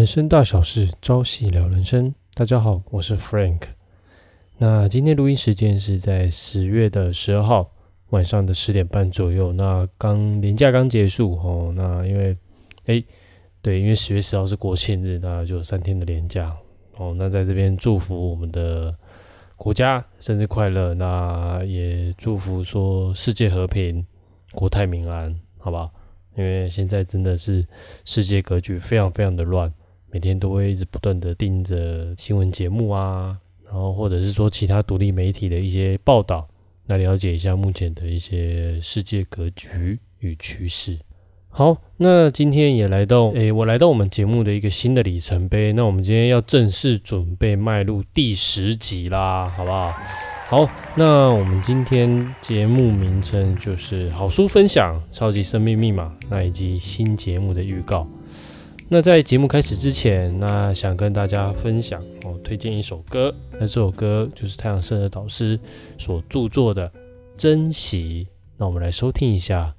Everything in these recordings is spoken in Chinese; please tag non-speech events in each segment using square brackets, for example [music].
人生大小事，朝夕聊人生。大家好，我是 Frank。那今天录音时间是在十月的十二号晚上的十点半左右。那刚年假刚结束哦。那因为，哎，对，因为十月十号是国庆日，那就三天的年假哦。那在这边祝福我们的国家生日快乐。那也祝福说世界和平，国泰民安，好吧？因为现在真的是世界格局非常非常的乱。每天都会一直不断的盯着新闻节目啊，然后或者是说其他独立媒体的一些报道，来了解一下目前的一些世界格局与趋势。好，那今天也来到，诶，我来到我们节目的一个新的里程碑。那我们今天要正式准备迈入第十集啦，好不好？好，那我们今天节目名称就是好书分享、超级生命密码，那以及新节目的预告。那在节目开始之前，那想跟大家分享我，推荐一首歌。那这首歌就是太阳社的导师所著作的《珍惜》。那我们来收听一下。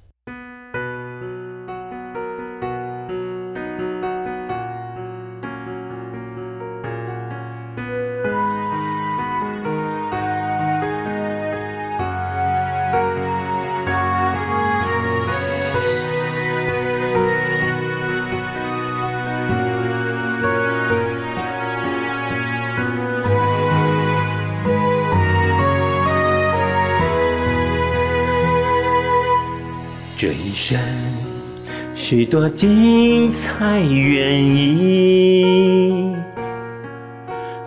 多精彩原因，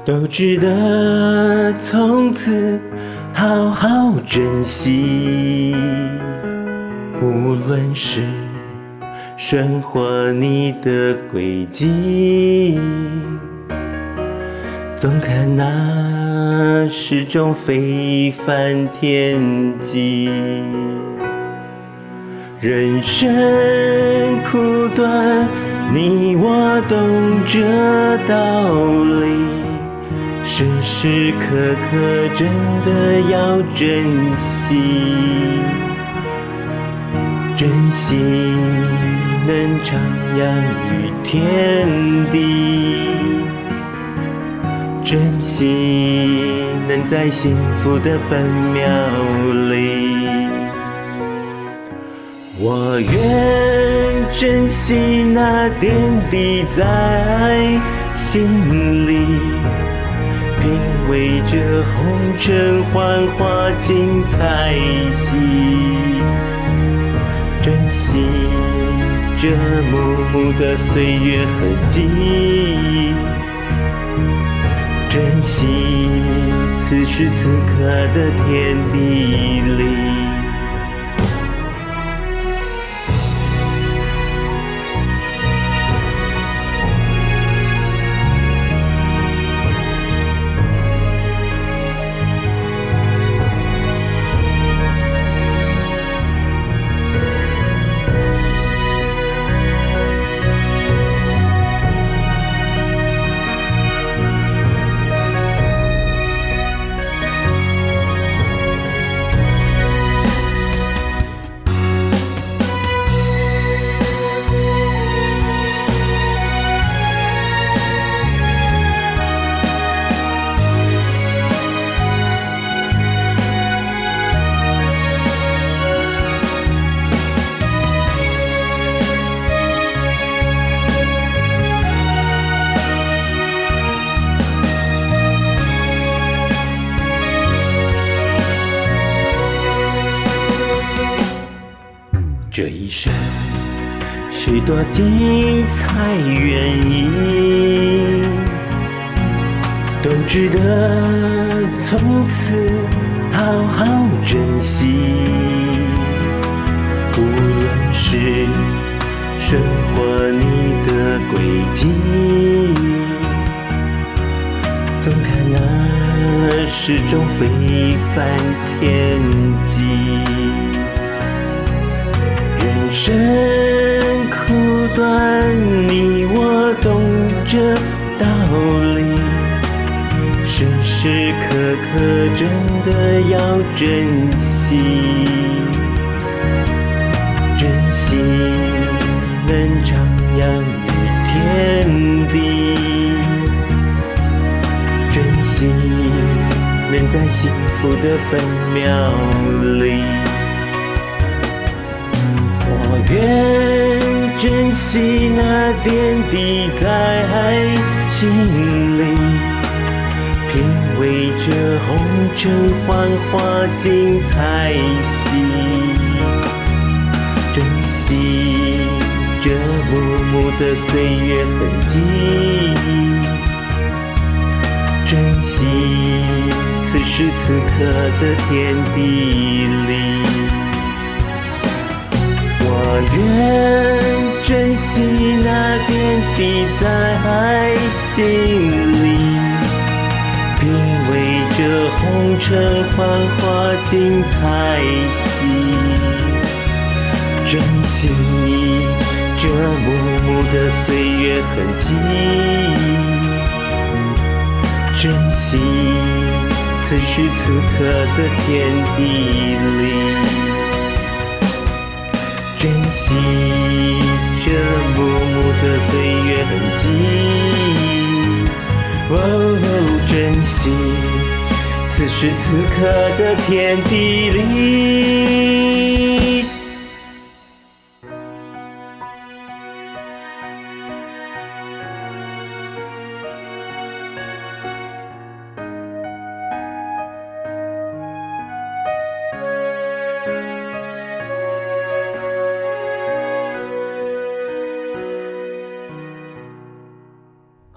都值得从此好好珍惜。无论是顺或逆的轨迹，总看那是种非凡天际。人生苦短，你我懂这道理，时时刻刻真的要珍惜，珍惜能徜徉于天地，珍惜能在幸福的分秒里。我愿珍惜那点滴在心里，品味这红尘幻化精彩戏，珍惜这幕幕的岁月痕迹，珍惜此时此刻的天地里。这一生，许多精彩原因，都值得从此好好珍惜。无论是顺或逆的轨迹，总看那是种非凡天际。生苦短你我懂这道理时时刻刻真的要珍惜珍惜能徜徉于天地珍惜能在幸福的分秒里。珍惜那点滴在心里，品味着红尘幻化精彩戏，珍惜这幕幕的岁月痕迹，珍惜此时此刻的天地里。我愿珍惜那点滴在心里，品味这红尘幻化精彩戏，珍惜这幕幕的岁月痕迹，珍惜此时此刻的天地里。珍惜的岁月痕迹，哦，珍惜此时此刻的天地里。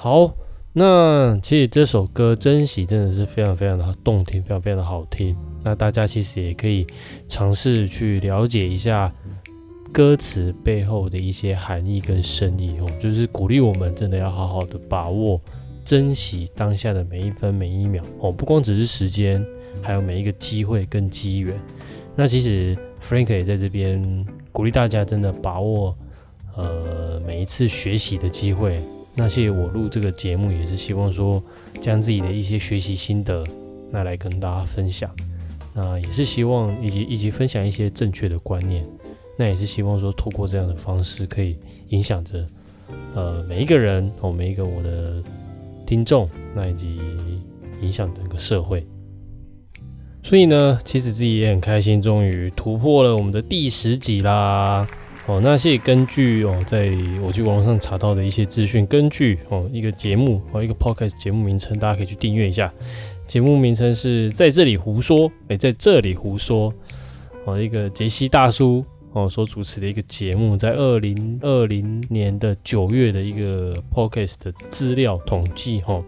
好，那其实这首歌《珍惜》真的是非常非常的动听，非常非常的好听。那大家其实也可以尝试去了解一下歌词背后的一些含义跟深意哦，就是鼓励我们真的要好好的把握、珍惜当下的每一分每一秒哦，不光只是时间，还有每一个机会跟机缘。那其实 Frank 也在这边鼓励大家，真的把握呃每一次学习的机会。那些我录这个节目，也是希望说将自己的一些学习心得，那来跟大家分享。那也是希望以及以及分享一些正确的观念。那也是希望说透过这样的方式，可以影响着呃每一个人哦，每一个我的听众，那以及影响整个社会。所以呢，其实自己也很开心，终于突破了我们的第十集啦。哦，那些根据哦，在我去网络上查到的一些资讯，根据哦一个节目哦一个 podcast 节目名称，大家可以去订阅一下。节目名称是在这里胡说，哎，在这里胡说哦，一个杰西大叔哦所主持的一个节目，在二零二零年的九月的一个 podcast 的资料统计哈，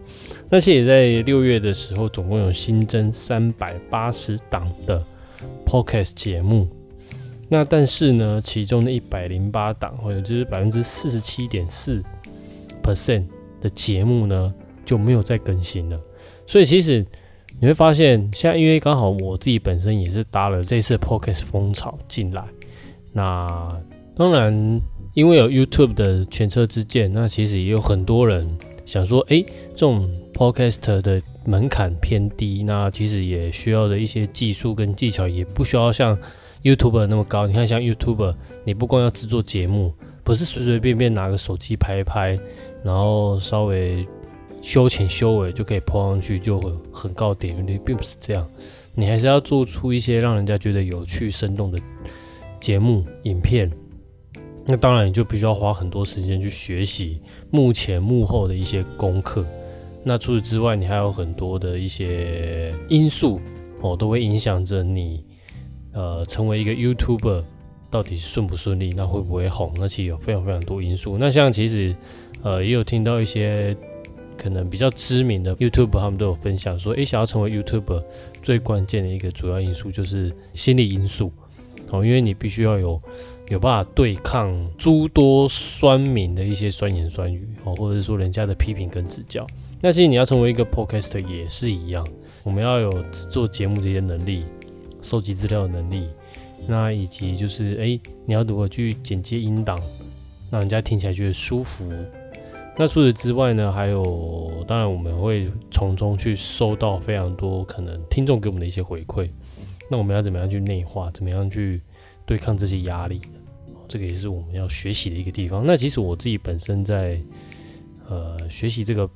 那些也在六月的时候，总共有新增三百八十档的 podcast 节目。那但是呢，其中的一百零八档，或者就是百分之四十七点四 percent 的节目呢，就没有再更新了。所以其实你会发现，现在因为刚好我自己本身也是搭了这次 podcast 风潮进来，那当然因为有 YouTube 的前车之鉴，那其实也有很多人想说，哎，这种 podcast 的门槛偏低，那其实也需要的一些技术跟技巧，也不需要像。YouTuber 那么高，你看像 YouTuber，你不光要制作节目，不是随随便便拿个手机拍一拍，然后稍微修浅修尾就可以播上去，就会很高点击率，并不是这样。你还是要做出一些让人家觉得有趣、生动的节目、影片。那当然，你就必须要花很多时间去学习幕前幕后的一些功课。那除此之外，你还有很多的一些因素哦，都会影响着你。呃，成为一个 YouTuber 到底顺不顺利？那会不会红？那其实有非常非常多因素。那像其实，呃，也有听到一些可能比较知名的 YouTuber，他们都有分享说，诶，想要成为 YouTuber 最关键的一个主要因素就是心理因素哦，因为你必须要有有办法对抗诸多酸民的一些酸言酸语哦，或者是说人家的批评跟指教。那其实你要成为一个 Podcast 也是一样，我们要有做节目的一些能力。收集资料的能力，那以及就是哎，你要如何去剪接音档，让人家听起来觉得舒服。那除此之外呢，还有当然我们会从中去收到非常多可能听众给我们的一些回馈。那我们要怎么样去内化？怎么样去对抗这些压力？这个也是我们要学习的一个地方。那其实我自己本身在呃学习这个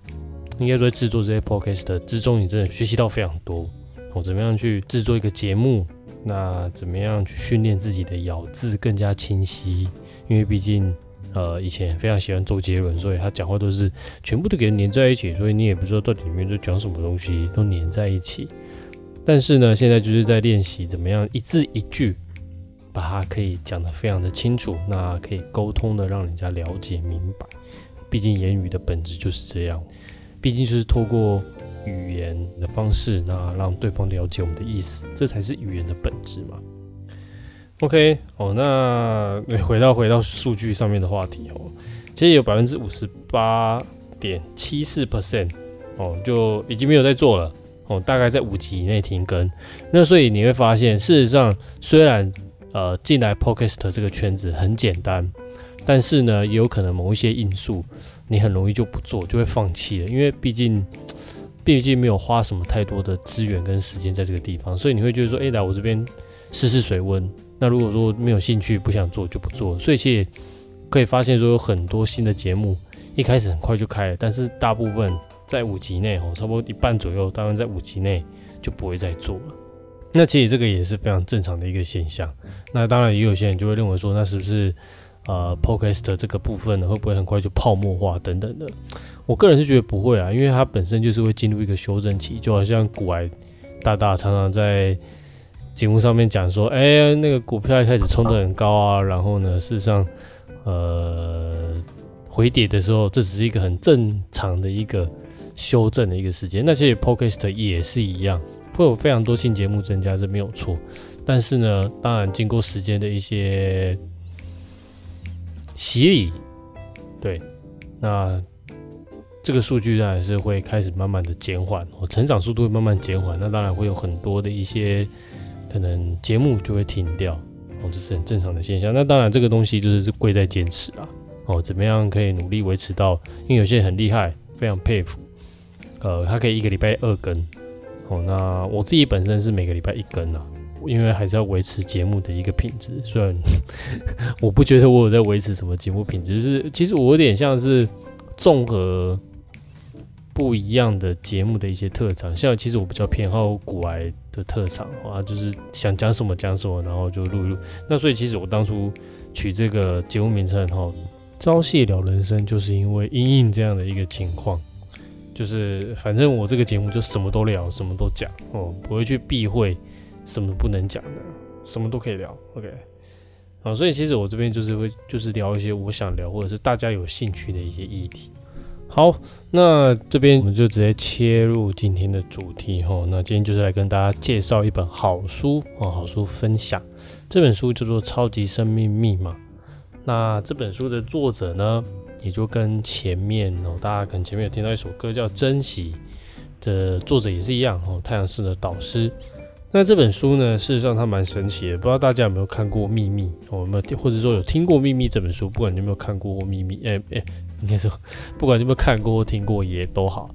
应该说制作这些 podcast 的之中，你真的学习到非常多。我，怎么样去制作一个节目？那怎么样去训练自己的咬字更加清晰？因为毕竟，呃，以前非常喜欢周杰伦，所以他讲话都是全部都给粘在一起，所以你也不知道到底里面都讲什么东西，都粘在一起。但是呢，现在就是在练习怎么样一字一句把它可以讲得非常的清楚，那可以沟通的让人家了解明白。毕竟言语的本质就是这样，毕竟就是透过。语言的方式，那让对方了解我们的意思，这才是语言的本质嘛。OK，哦，那 [laughs] 回到回到数据上面的话题哦，其实有百分之五十八点七四 percent 哦，就已经没有在做了哦，大概在五级以内停更。那所以你会发现，事实上虽然呃进来 Podcast 这个圈子很简单，但是呢，也有可能某一些因素，你很容易就不做，就会放弃了，因为毕竟。毕竟没有花什么太多的资源跟时间在这个地方，所以你会觉得说，哎，来我这边试试水温。那如果说没有兴趣、不想做，就不做。所以其实可以发现说，有很多新的节目一开始很快就开了，但是大部分在五集内哦，差不多一半左右，当然在五集内就不会再做了。那其实这个也是非常正常的一个现象。那当然也有些人就会认为说，那是不是呃，Podcast 这个部分呢，会不会很快就泡沫化等等的？我个人是觉得不会啊，因为它本身就是会进入一个修正期，就好像古埃大大常常在节目上面讲说，哎，那个股票一开始冲得很高啊，然后呢，事实上，呃，回跌的时候，这只是一个很正常的一个修正的一个时间。那其实 Podcast 也是一样，会有非常多新节目增加，这没有错。但是呢，当然经过时间的一些洗礼，对，那。这个数据当然是会开始慢慢的减缓，哦，成长速度会慢慢减缓，那当然会有很多的一些可能节目就会停掉，哦，这是很正常的现象。那当然这个东西就是贵在坚持啊，哦，怎么样可以努力维持到？因为有些很厉害，非常佩服，呃，他可以一个礼拜二更，哦，那我自己本身是每个礼拜一更啊，因为还是要维持节目的一个品质。虽然 [laughs] 我不觉得我有在维持什么节目品质，就是其实我有点像是综合。不一样的节目的一些特长，像其实我比较偏好古癌的特长啊，就是想讲什么讲什么，然后就录一录。那所以其实我当初取这个节目名称哈，朝夕聊人生，就是因为因应这样的一个情况，就是反正我这个节目就什么都聊，什么都讲哦，不会去避讳什么不能讲的，什么都可以聊。OK，好，所以其实我这边就是会就是聊一些我想聊或者是大家有兴趣的一些议题。好，那这边我们就直接切入今天的主题哈。那今天就是来跟大家介绍一本好书哦，好书分享。这本书叫做《超级生命密码》。那这本书的作者呢，也就跟前面哦，大家可能前面有听到一首歌叫《珍惜》的作者也是一样哦，太阳式的导师。那这本书呢，事实上它蛮神奇的，不知道大家有没有看过《秘密》？有没有或者说有听过《秘密》这本书？不管你有没有看过《秘密》，哎哎。应该说，不管你有没有看过或听过也都好。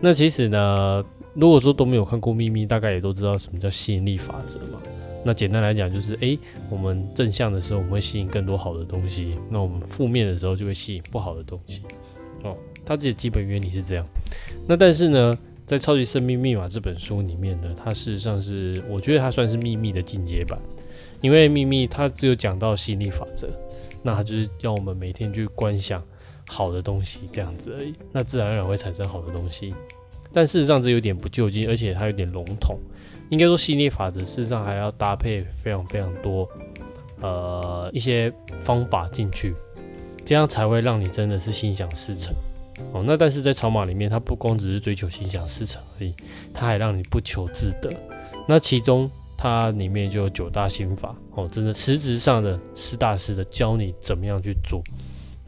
那其实呢，如果说都没有看过《秘密》，大概也都知道什么叫吸引力法则嘛。那简单来讲就是，诶，我们正向的时候，我们会吸引更多好的东西；那我们负面的时候，就会吸引不好的东西。哦，它这基本原理是这样。那但是呢，在《超级生命密码》这本书里面呢，它事实上是，我觉得它算是《秘密》的进阶版，因为《秘密》它只有讲到吸引力法则，那它就是要我们每天去观想。好的东西这样子而已，那自然而然会产生好的东西。但事实上这有点不就近，而且它有点笼统。应该说吸引力法则事实上还要搭配非常非常多呃一些方法进去，这样才会让你真的是心想事成。哦，那但是在草马里面，它不光只是追求心想事成而已，它还让你不求自得。那其中它里面就有九大心法哦，真的实质上的实打实的教你怎么样去做。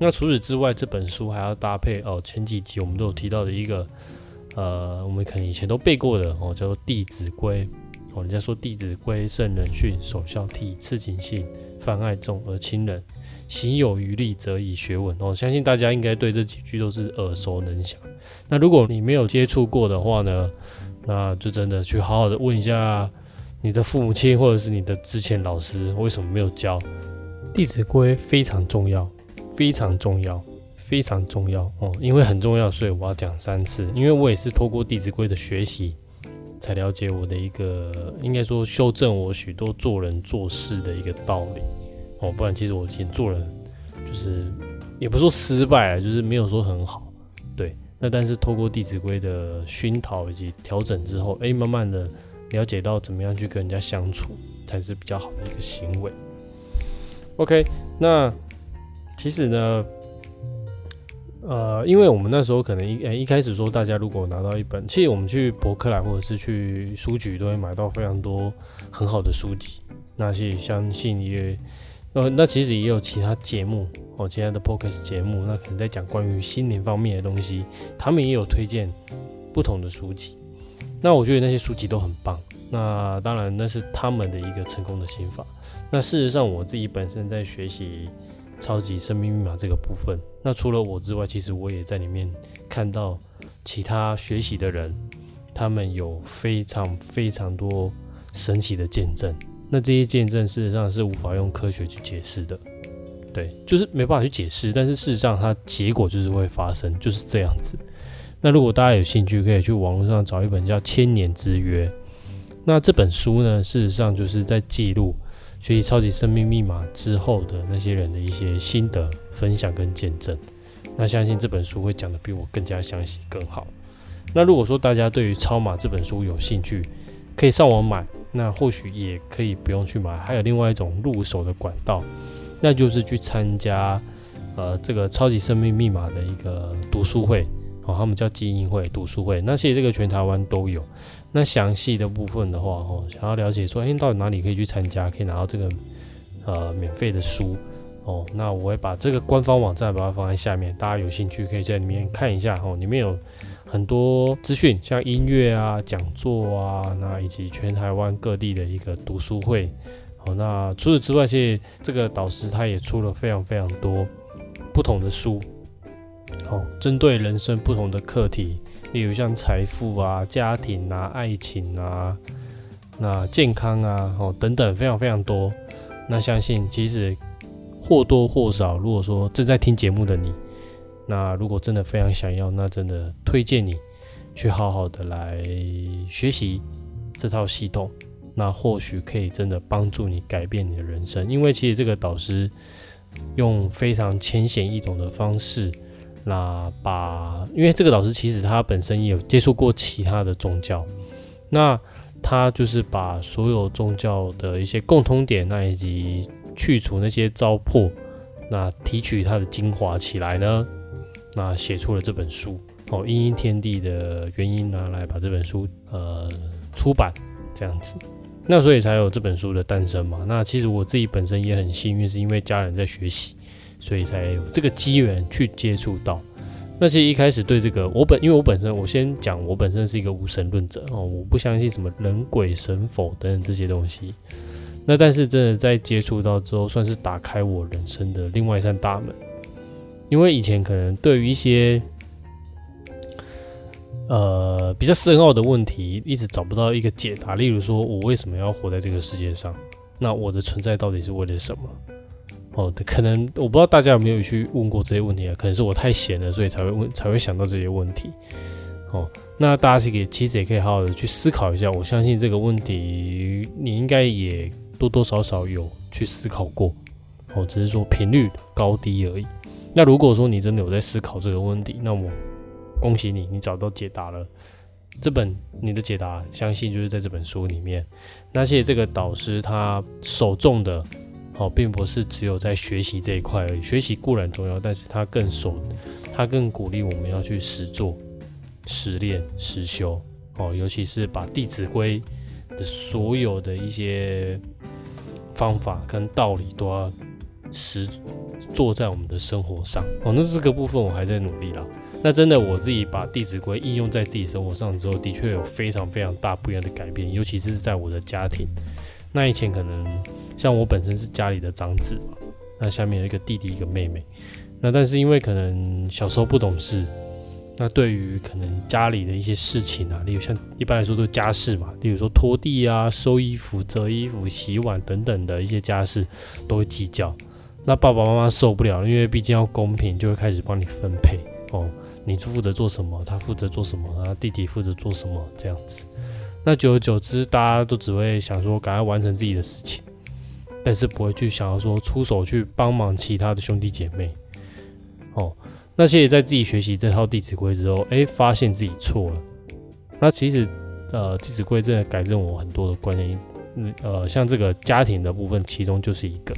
那除此之外，这本书还要搭配哦，前几集我们都有提到的一个，呃，我们可能以前都背过的哦，叫做《弟子规》哦。人家说《弟子规》，圣人训，首孝悌，次谨信，泛爱众而亲仁，行有余力，则以学文哦。相信大家应该对这几句都是耳熟能详。那如果你没有接触过的话呢，那就真的去好好的问一下你的父母亲或者是你的之前老师，为什么没有教《弟子规》？非常重要。非常重要，非常重要哦，因为很重要，所以我要讲三次。因为我也是透过《弟子规》的学习，才了解我的一个，应该说修正我许多做人做事的一个道理哦。不然其实我以前做人就是也不说失败，就是没有说很好。对，那但是透过《弟子规》的熏陶以及调整之后，哎，慢慢的了解到怎么样去跟人家相处才是比较好的一个行为。OK，那其实呢。呃，因为我们那时候可能一呃一开始说，大家如果拿到一本，其实我们去博客来或者是去书局都会买到非常多很好的书籍。那些相信也呃，那其实也有其他节目哦，其他的 p o c a s t 节目，那可能在讲关于心灵方面的东西，他们也有推荐不同的书籍。那我觉得那些书籍都很棒。那当然那是他们的一个成功的心法。那事实上我自己本身在学习。超级生命密码这个部分，那除了我之外，其实我也在里面看到其他学习的人，他们有非常非常多神奇的见证。那这些见证事实上是无法用科学去解释的，对，就是没办法去解释。但是事实上，它结果就是会发生，就是这样子。那如果大家有兴趣，可以去网络上找一本叫《千年之约》。那这本书呢，事实上就是在记录。学习超级生命密码之后的那些人的一些心得分享跟见证，那相信这本书会讲的比我更加详细更好。那如果说大家对于超码这本书有兴趣，可以上网买，那或许也可以不用去买。还有另外一种入手的管道，那就是去参加呃这个超级生命密码的一个读书会。哦，他们叫基因会读书会，那其实这个全台湾都有。那详细的部分的话，哦，想要了解说，哎，到底哪里可以去参加，可以拿到这个呃免费的书，哦，那我会把这个官方网站把它放在下面，大家有兴趣可以在里面看一下，哦，里面有很多资讯，像音乐啊、讲座啊，那以及全台湾各地的一个读书会，好，那除此之外，其实这个导师他也出了非常非常多不同的书。哦，针对人生不同的课题，例如像财富啊、家庭啊、爱情啊、那健康啊，哦等等，非常非常多。那相信其实或多或少，如果说正在听节目的你，那如果真的非常想要，那真的推荐你去好好的来学习这套系统，那或许可以真的帮助你改变你的人生。因为其实这个导师用非常浅显易懂的方式。那把，因为这个老师其实他本身也有接触过其他的宗教，那他就是把所有宗教的一些共通点，那以及去除那些糟粕，那提取它的精华起来呢，那写出了这本书哦，因因天地的原因拿来把这本书呃出版这样子，那所以才有这本书的诞生嘛。那其实我自己本身也很幸运，是因为家人在学习。所以才有这个机缘去接触到。那其实一开始对这个，我本因为我本身，我先讲，我本身是一个无神论者哦，我不相信什么人鬼神佛等等这些东西。那但是真的在接触到之后，算是打开我人生的另外一扇大门。因为以前可能对于一些呃比较深奥的问题，一直找不到一个解答。例如说，我为什么要活在这个世界上？那我的存在到底是为了什么？哦，可能我不知道大家有没有去问过这些问题啊？可能是我太闲了，所以才会问，才会想到这些问题。哦，那大家可以，其实也可以好好的去思考一下。我相信这个问题，你应该也多多少少有去思考过。哦，只是说频率高低而已。那如果说你真的有在思考这个问题，那我恭喜你，你找到解答了。这本你的解答，相信就是在这本书里面。那谢谢这个导师他首重的。哦，并不是只有在学习这一块而已。学习固然重要，但是他更守，他更鼓励我们要去实做、实练、实修。哦，尤其是把《弟子规》的所有的一些方法跟道理都要实做在我们的生活上。哦，那这个部分我还在努力啦。那真的我自己把《弟子规》应用在自己生活上之后，的确有非常非常大不一样的改变，尤其是在我的家庭。那以前可能像我本身是家里的长子嘛，那下面有一个弟弟一个妹妹，那但是因为可能小时候不懂事，那对于可能家里的一些事情啊，例如像一般来说都是家事嘛，例如说拖地啊、收衣服、折衣服、洗碗等等的一些家事，都会计较，那爸爸妈妈受不了，因为毕竟要公平，就会开始帮你分配哦。你负责做什么，他负责做什么，然后弟弟负责做什么，这样子。那久而久之，大家都只会想说赶快完成自己的事情，但是不会去想要说出手去帮忙其他的兄弟姐妹。哦，那些在自己学习这套《弟子规》之后，哎，发现自己错了。那其实，呃，《弟子规》真的改正我很多的观念。嗯，呃，像这个家庭的部分，其中就是一个。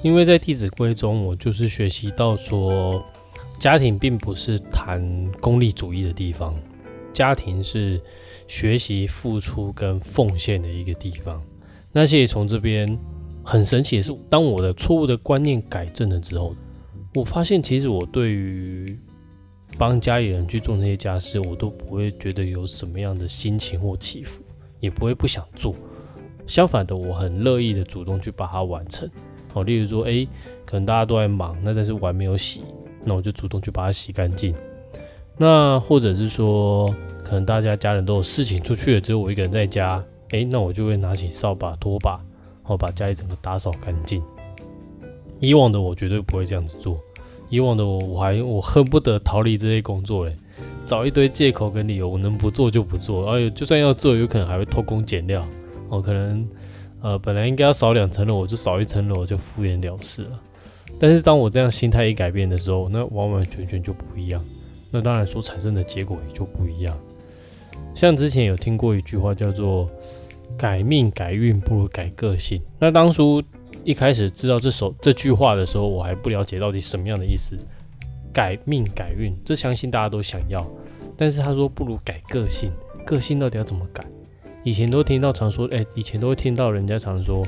因为在《弟子规》中，我就是学习到说，家庭并不是谈功利主义的地方，家庭是学习付出跟奉献的一个地方。那谢从这边很神奇的是，当我的错误的观念改正了之后，我发现其实我对于帮家里人去做那些家事，我都不会觉得有什么样的心情或起伏，也不会不想做。相反的，我很乐意的主动去把它完成。哦，例如说，哎，可能大家都在忙，那但是碗没有洗，那我就主动去把它洗干净。那或者是说，可能大家家人都有事情出去了，只有我一个人在家，哎，那我就会拿起扫把、拖把，然后把家里整个打扫干净。以往的我绝对不会这样子做，以往的我我还我恨不得逃离这些工作嘞，找一堆借口跟理由，我能不做就不做，而且就算要做，有可能还会偷工减料，哦，可能。呃，本来应该要扫两层楼，我就扫一层楼，就敷衍了事了。但是当我这样心态一改变的时候，那完完全全就不一样。那当然所产生的结果也就不一样。像之前有听过一句话叫做“改命改运不如改个性”。那当初一开始知道这首这句话的时候，我还不了解到底什么样的意思。改命改运，这相信大家都想要。但是他说不如改个性，个性到底要怎么改？以前都听到常说，哎，以前都会听到人家常说，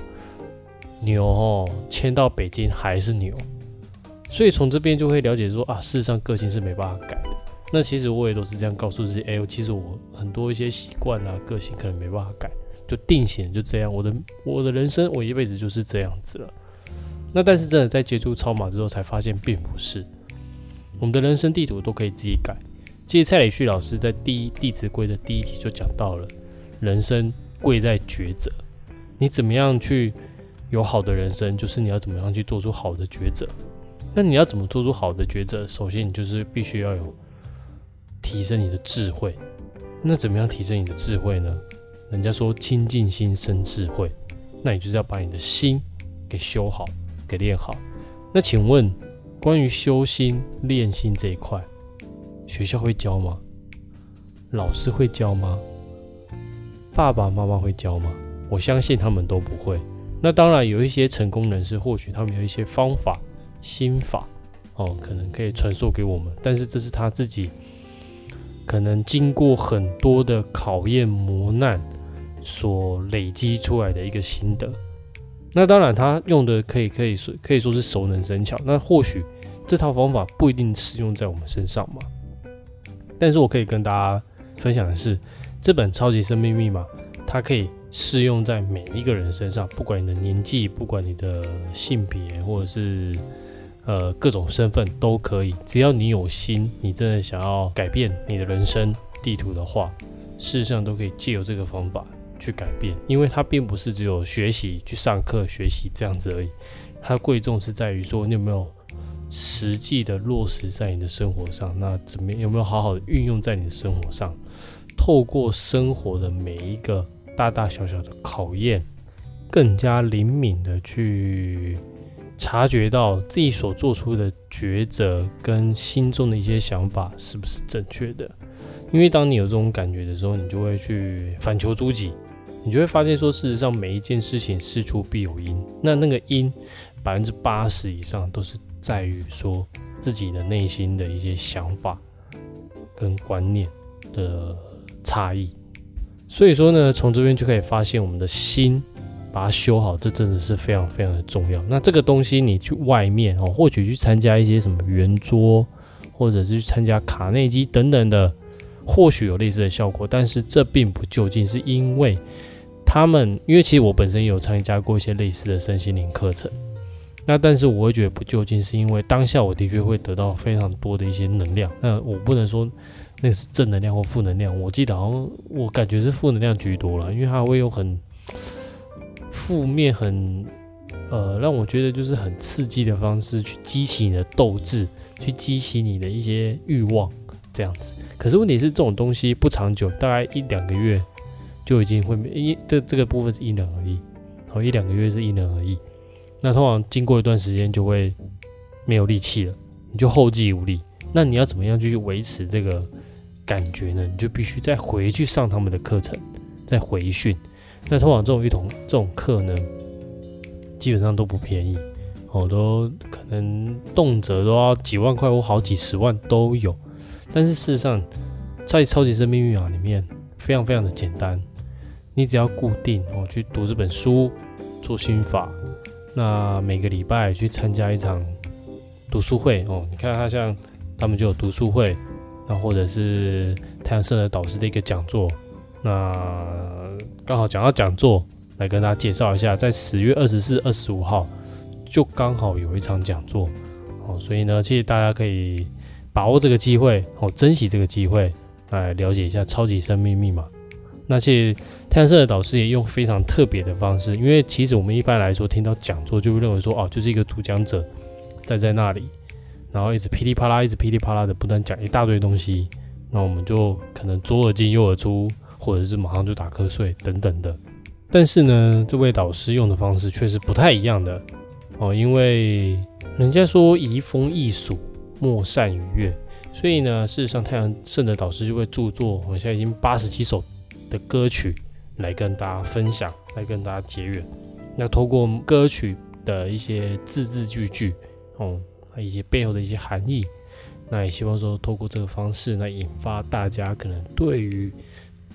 牛哦迁到北京还是牛，所以从这边就会了解说啊，事实上个性是没办法改的。那其实我也都是这样告诉自己，哎，其实我很多一些习惯啊，个性可能没办法改，就定型就这样。我的我的人生，我一辈子就是这样子了。那但是真的在接触超马之后，才发现并不是，我们的人生地图都可以自己改。其实蔡磊旭老师在第一《弟子规》的第一集就讲到了。人生贵在抉择，你怎么样去有好的人生，就是你要怎么样去做出好的抉择。那你要怎么做出好的抉择？首先，你就是必须要有提升你的智慧。那怎么样提升你的智慧呢？人家说清净心生智慧，那你就是要把你的心给修好，给练好。那请问，关于修心练心这一块，学校会教吗？老师会教吗？爸爸妈妈会教吗？我相信他们都不会。那当然有一些成功人士，或许他们有一些方法、心法，哦，可能可以传授给我们。但是这是他自己可能经过很多的考验磨难所累积出来的一个心得。那当然他用的可以可以说可以说是熟能生巧。那或许这套方法不一定适用在我们身上嘛。但是我可以跟大家分享的是。这本超级生命密码，它可以适用在每一个人身上，不管你的年纪，不管你的性别，或者是呃各种身份都可以。只要你有心，你真的想要改变你的人生地图的话，事实上都可以借由这个方法去改变。因为它并不是只有学习去上课学习这样子而已，它贵重是在于说你有没有实际的落实在你的生活上，那怎么有没有好好的运用在你的生活上？透过生活的每一个大大小小的考验，更加灵敏的去察觉到自己所做出的抉择跟心中的一些想法是不是正确的。因为当你有这种感觉的时候，你就会去反求诸己，你就会发现说，事实上每一件事情事出必有因。那那个因百分之八十以上都是在于说自己的内心的一些想法跟观念的。差异，所以说呢，从这边就可以发现，我们的心把它修好，这真的是非常非常的重要。那这个东西，你去外面哦，或许去参加一些什么圆桌，或者是去参加卡内基等等的，或许有类似的效果，但是这并不究竟，是因为他们，因为其实我本身有参加过一些类似的身心灵课程，那但是我会觉得不究竟，是因为当下我的确会得到非常多的一些能量，那我不能说。那是正能量或负能量，我记得好像我感觉是负能量居多了，因为它会有很负面、很呃，让我觉得就是很刺激的方式去激起你的斗志，去激起你的一些欲望，这样子。可是问题是，这种东西不长久，大概一两个月就已经会一这这个部分是因人而异，好一两个月是因人而异。那通常经过一段时间就会没有力气了，你就后继无力。那你要怎么样去维持这个感觉呢？你就必须再回去上他们的课程，再回训。那通常这种一同这种课呢？基本上都不便宜，哦，都可能动辄都要几万块或好几十万都有。但是事实上，在超级生命密码里面非常非常的简单，你只要固定哦去读这本书，做心法，那每个礼拜去参加一场读书会哦。你看他像他们就有读书会，那或者是太阳社的导师的一个讲座，那刚好讲到讲座。来跟大家介绍一下，在十月二十四、二十五号就刚好有一场讲座哦，所以呢，其实大家可以把握这个机会哦，珍惜这个机会来了解一下超级生命密码。那其实太阳社的导师也用非常特别的方式，因为其实我们一般来说听到讲座就会认为说哦，就是一个主讲者站在那里，然后一直噼里啪啦、一直噼里啪啦的不断讲一大堆东西，那我们就可能左耳进右耳出，或者是马上就打瞌睡等等的。但是呢，这位导师用的方式却是不太一样的哦，因为人家说移风易俗，莫善于乐，所以呢，事实上太阳圣的导师就会著作，我现在已经八十几首的歌曲来跟大家分享，来跟大家结缘。那透过歌曲的一些字字句句，哦，一些背后的一些含义，那也希望说透过这个方式来引发大家可能对于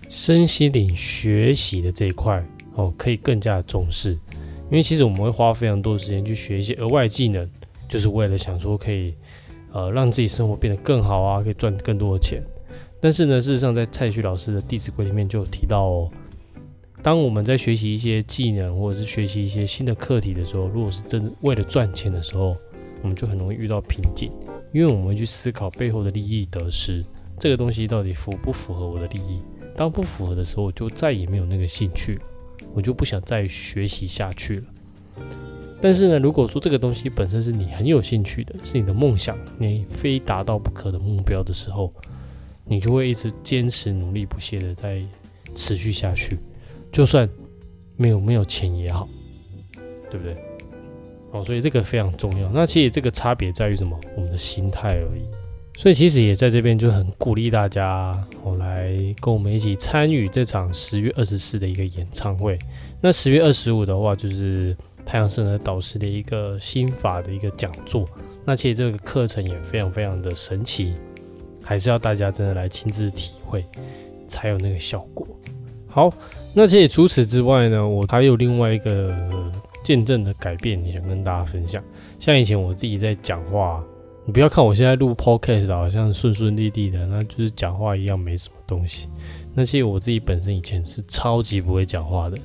身心灵学习的这一块。哦，可以更加的重视，因为其实我们会花非常多的时间去学一些额外技能，就是为了想说可以，呃，让自己生活变得更好啊，可以赚更多的钱。但是呢，事实上在蔡徐老师的《弟子规》里面就有提到哦，当我们在学习一些技能或者是学习一些新的课题的时候，如果是真为了赚钱的时候，我们就很容易遇到瓶颈，因为我们会去思考背后的利益得失，这个东西到底符不符合我的利益？当不符合的时候，我就再也没有那个兴趣。我就不想再学习下去了。但是呢，如果说这个东西本身是你很有兴趣的，是你的梦想，你非达到不可的目标的时候，你就会一直坚持、努力不懈的在持续下去，就算没有没有钱也好，对不对？哦，所以这个非常重要。那其实这个差别在于什么？我们的心态而已。所以其实也在这边就很鼓励大家，我，来跟我们一起参与这场十月二十四的一个演唱会。那十月二十五的话，就是太阳圣的导师的一个心法的一个讲座。那其实这个课程也非常非常的神奇，还是要大家真的来亲自体会，才有那个效果。好，那其实除此之外呢，我还有另外一个见证的改变，也想跟大家分享。像以前我自己在讲话。你不要看我现在录 podcast 好像顺顺利利的，那就是讲话一样没什么东西。那其实我自己本身以前是超级不会讲话的。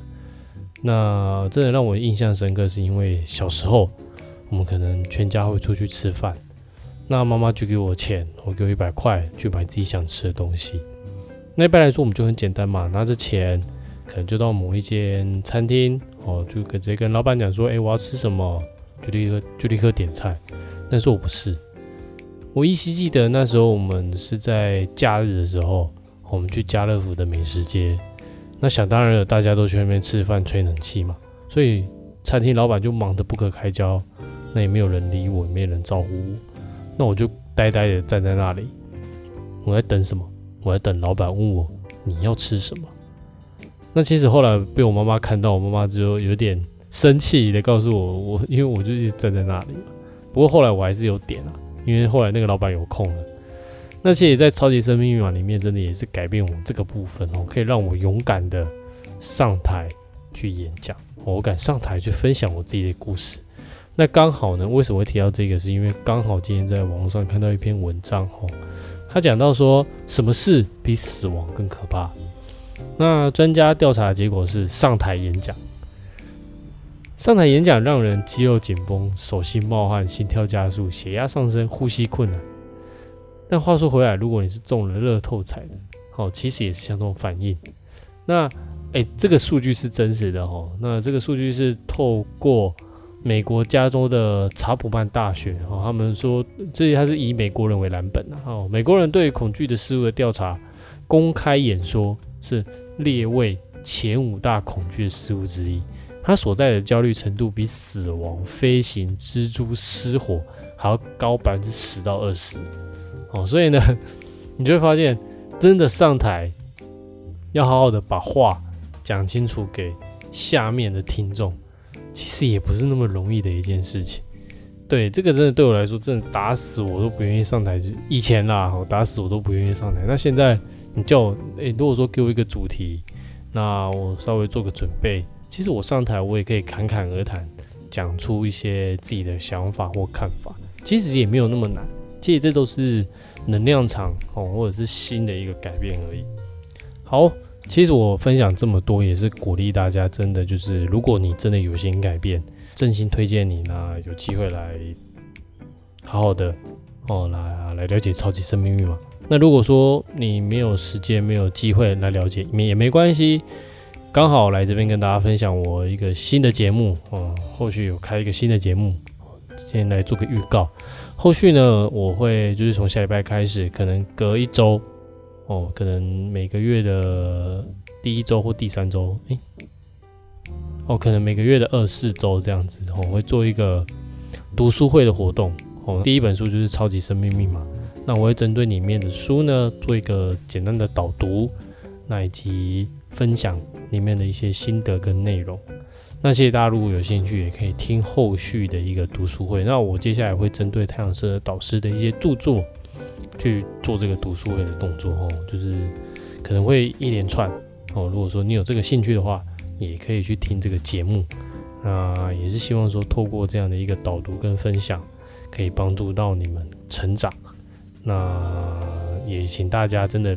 那真的让我印象深刻，是因为小时候我们可能全家会出去吃饭，那妈妈就给我钱，我给我一百块去买自己想吃的东西。那一般来说我们就很简单嘛，拿着钱可能就到某一间餐厅哦，就直接跟老板讲说：“哎，我要吃什么？”就立刻就立刻点菜。但是我不是。我依稀记得那时候我们是在假日的时候，我们去家乐福的美食街。那想当然了，大家都去那边吃饭吹冷气嘛，所以餐厅老板就忙得不可开交，那也没有人理我，也没有人招呼我。那我就呆呆的站在那里，我在等什么？我在等老板问我你要吃什么。那其实后来被我妈妈看到，我妈妈就有点生气的告诉我，我因为我就一直站在那里。不过后来我还是有点啊。因为后来那个老板有空了，那其实，在超级生命密码里面，真的也是改变我这个部分哦，可以让我勇敢的上台去演讲，我敢上台去分享我自己的故事。那刚好呢，为什么会提到这个？是因为刚好今天在网络上看到一篇文章哦，他讲到说，什么事比死亡更可怕？那专家调查的结果是上台演讲。上台演讲让人肌肉紧绷、手心冒汗、心跳加速、血压上升、呼吸困难。但话说回来，如果你是中了乐透彩的，好，其实也是相同反应。那，哎，这个数据是真实的哦。那这个数据是透过美国加州的查普曼大学哦，他们说这里他是以美国人为蓝本的哦，美国人对恐惧的事物的调查，公开演说是列位前五大恐惧的事物之一，它所在的焦虑程度比死亡、飞行、蜘蛛、失火还要高百分之十到二十哦，所以呢，[laughs] 你就会发现，真的上台要好好的把话讲清楚给下面的听众。其实也不是那么容易的一件事情。对，这个真的对我来说，真的打死我都不愿意上台。以前啦，我打死我都不愿意上台。那现在你叫我，诶，如果说给我一个主题，那我稍微做个准备，其实我上台我也可以侃侃而谈，讲出一些自己的想法或看法。其实也没有那么难。其实这都是能量场哦，或者是新的一个改变而已。好。其实我分享这么多，也是鼓励大家，真的就是，如果你真的有心改变，真心推荐你呢，有机会来好好的哦，来来了解超级生命密码。那如果说你没有时间、没有机会来了解，也没关系，刚好来这边跟大家分享我一个新的节目哦，后续有开一个新的节目，先来做个预告。后续呢，我会就是从下礼拜开始，可能隔一周。哦，可能每个月的第一周或第三周，诶，哦，可能每个月的二四周这样子，我会做一个读书会的活动。哦，第一本书就是《超级生命密码》，那我会针对里面的书呢，做一个简单的导读，那以及分享里面的一些心得跟内容。那谢谢大家，如果有兴趣，也可以听后续的一个读书会。那我接下来会针对太阳社导师的一些著作。去做这个读书会的动作哦，就是可能会一连串哦。如果说你有这个兴趣的话，也可以去听这个节目。那也是希望说，透过这样的一个导读跟分享，可以帮助到你们成长。那也请大家真的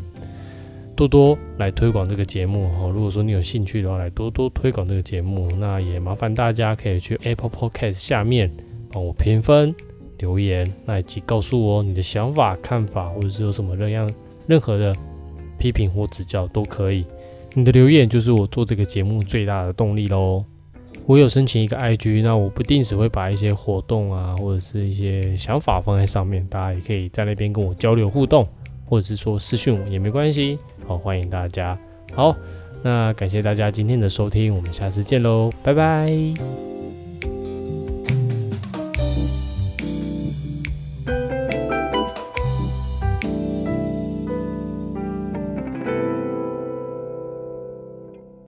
多多来推广这个节目哦。如果说你有兴趣的话，来多多推广这个节目。那也麻烦大家可以去 Apple Podcast 下面帮我评分。留言，那以及告诉我你的想法、看法，或者是有什么任样任何的批评或指教都可以。你的留言就是我做这个节目最大的动力喽。我有申请一个 IG，那我不定时会把一些活动啊，或者是一些想法放在上面，大家也可以在那边跟我交流互动，或者是说私讯我也没关系。好，欢迎大家。好，那感谢大家今天的收听，我们下次见喽，拜拜。